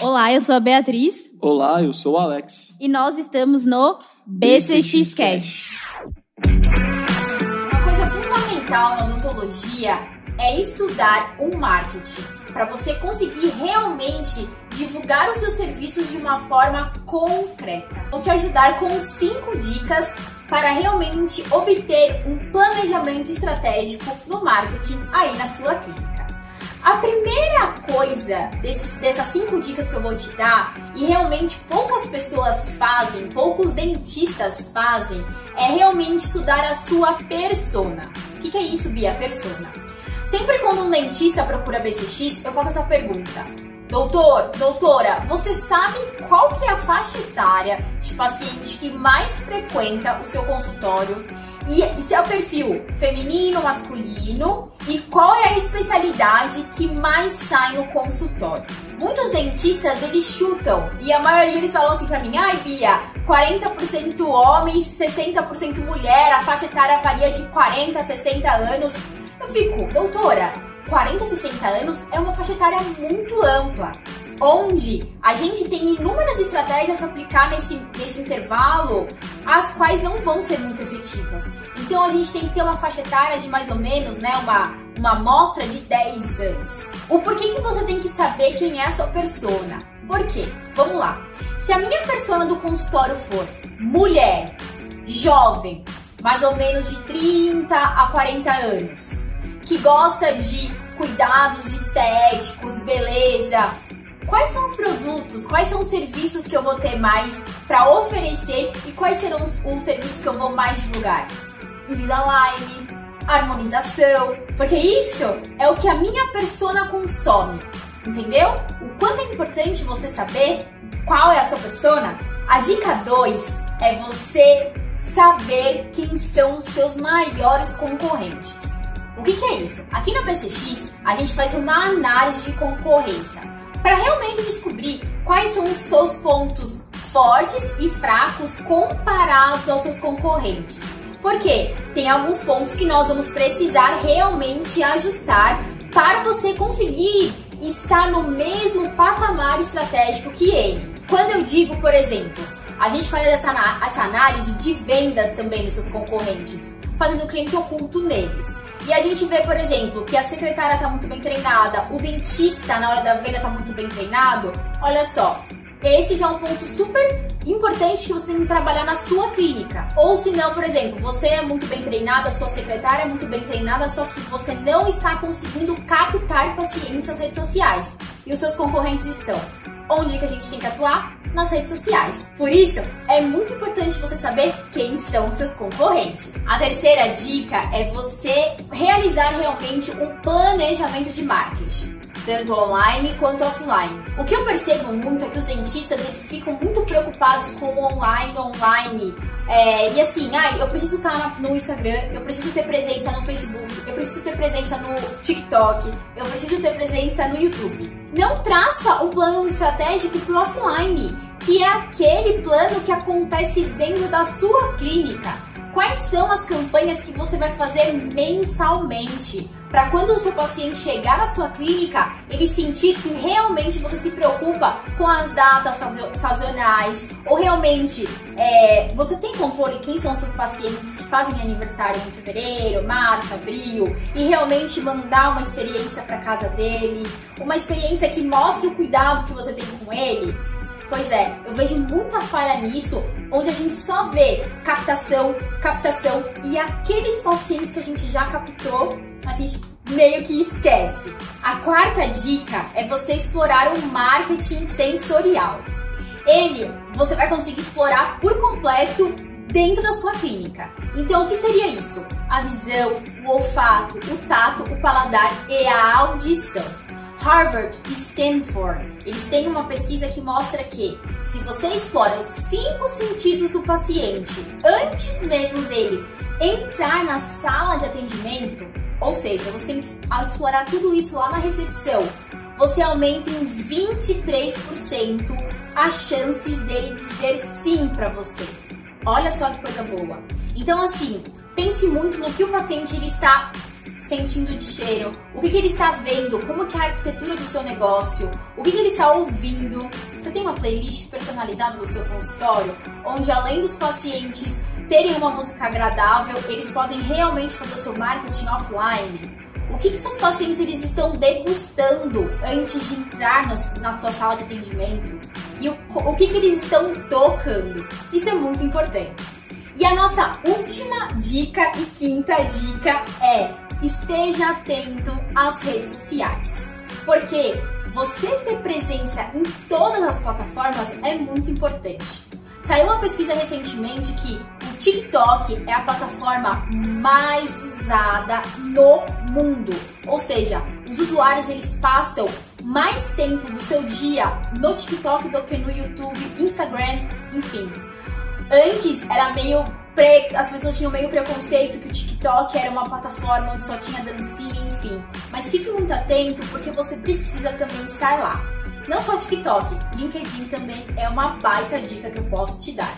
Olá, eu sou a Beatriz. Olá, eu sou o Alex. E nós estamos no BCX Cast. Uma coisa fundamental na odontologia é estudar o marketing para você conseguir realmente divulgar os seus serviços de uma forma concreta. Vou te ajudar com cinco dicas para realmente obter um planejamento estratégico no marketing aí na sua clínica. A primeira coisa desses, dessas cinco dicas que eu vou te dar, e realmente poucas pessoas fazem, poucos dentistas fazem, é realmente estudar a sua persona. O que, que é isso, Bia? Persona. Sempre quando um dentista procura BCX, eu faço essa pergunta. Doutor, doutora, você sabe qual que é a faixa etária de paciente que mais frequenta o seu consultório? E se é o perfil feminino, masculino e qual é a especialidade que mais sai no consultório. Muitos dentistas eles chutam e a maioria eles falam assim para mim: "Ai, Bia, 40% homens, 60% mulher, a faixa etária varia de 40 a 60 anos". Eu fico: "Doutora, 40 a 60 anos é uma faixa etária muito ampla onde a gente tem inúmeras estratégias a aplicar nesse, nesse intervalo, as quais não vão ser muito efetivas. Então a gente tem que ter uma faixa etária de mais ou menos, né, uma, uma amostra de 10 anos. O porquê que você tem que saber quem é a sua persona? Por quê? Vamos lá. Se a minha persona do consultório for mulher, jovem, mais ou menos de 30 a 40 anos, que gosta de cuidados estéticos, beleza, quais são os produtos, quais são os serviços que eu vou ter mais para oferecer e quais serão os, os, serviços que eu vou mais divulgar. Invisalign, harmonização, porque isso é o que a minha persona consome, entendeu? O quanto é importante você saber qual é a sua persona. A dica 2 é você saber quem são os seus maiores concorrentes. O que, que é isso? Aqui na PCX a gente faz uma análise de concorrência para realmente descobrir quais são os seus pontos fortes e fracos comparados aos seus concorrentes. Porque tem alguns pontos que nós vamos precisar realmente ajustar para você conseguir estar no mesmo patamar estratégico que ele. Quando eu digo, por exemplo, a gente faz essa, essa análise de vendas também dos seus concorrentes, fazendo o cliente oculto neles. E a gente vê, por exemplo, que a secretária está muito bem treinada, o dentista na hora da venda está muito bem treinado. Olha só, esse já é um ponto super importante que você tem que trabalhar na sua clínica. Ou se não, por exemplo, você é muito bem treinada, sua secretária é muito bem treinada, só que você não está conseguindo captar pacientes nas redes sociais. E os seus concorrentes estão. Onde que a gente tem que atuar? nas redes sociais. Por isso, é muito importante você saber quem são seus concorrentes. A terceira dica é você realizar realmente um planejamento de marketing tanto online quanto offline. O que eu percebo muito é que os dentistas eles ficam muito preocupados com o online, online. É, e assim, ai, eu preciso estar no Instagram, eu preciso ter presença no Facebook, eu preciso ter presença no TikTok, eu preciso ter presença no YouTube. Não traça um plano estratégico para o offline, que é aquele plano que acontece dentro da sua clínica quais são as campanhas que você vai fazer mensalmente para quando o seu paciente chegar na sua clínica, ele sentir que realmente você se preocupa com as datas sazonais ou realmente é, você tem controle quem são os seus pacientes que fazem aniversário em fevereiro, março, abril e realmente mandar uma experiência para casa dele, uma experiência que mostre o cuidado que você tem com ele. Pois é, eu vejo muita falha nisso, onde a gente só vê captação, captação e aqueles pacientes que a gente já captou, a gente meio que esquece. A quarta dica é você explorar o marketing sensorial. Ele você vai conseguir explorar por completo dentro da sua clínica. Então, o que seria isso? A visão, o olfato, o tato, o paladar e a audição. Harvard e Stanford, eles têm uma pesquisa que mostra que se você explora os cinco sentidos do paciente antes mesmo dele entrar na sala de atendimento, ou seja, você tem que explorar tudo isso lá na recepção, você aumenta em 23% as chances dele dizer sim para você. Olha só que coisa boa. Então, assim, pense muito no que o paciente ele está sentindo de cheiro, o que, que ele está vendo, como que é a arquitetura do seu negócio, o que, que ele está ouvindo. Você tem uma playlist personalizada no seu consultório, onde além dos pacientes terem uma música agradável, eles podem realmente fazer seu marketing offline. O que, que seus pacientes eles estão degustando antes de entrar no, na sua sala de atendimento? E o, o que, que eles estão tocando? Isso é muito importante. E a nossa última dica e quinta dica é esteja atento às redes sociais. Porque você ter presença em todas as plataformas é muito importante. Saiu uma pesquisa recentemente que o TikTok é a plataforma mais usada no mundo. Ou seja, os usuários eles passam mais tempo do seu dia no TikTok do que no YouTube, Instagram, enfim. Antes era meio pre... as pessoas tinham meio preconceito que o TikTok era uma plataforma onde só tinha dancinha, enfim. Mas fique muito atento porque você precisa também estar lá. Não só TikTok, LinkedIn também é uma baita dica que eu posso te dar.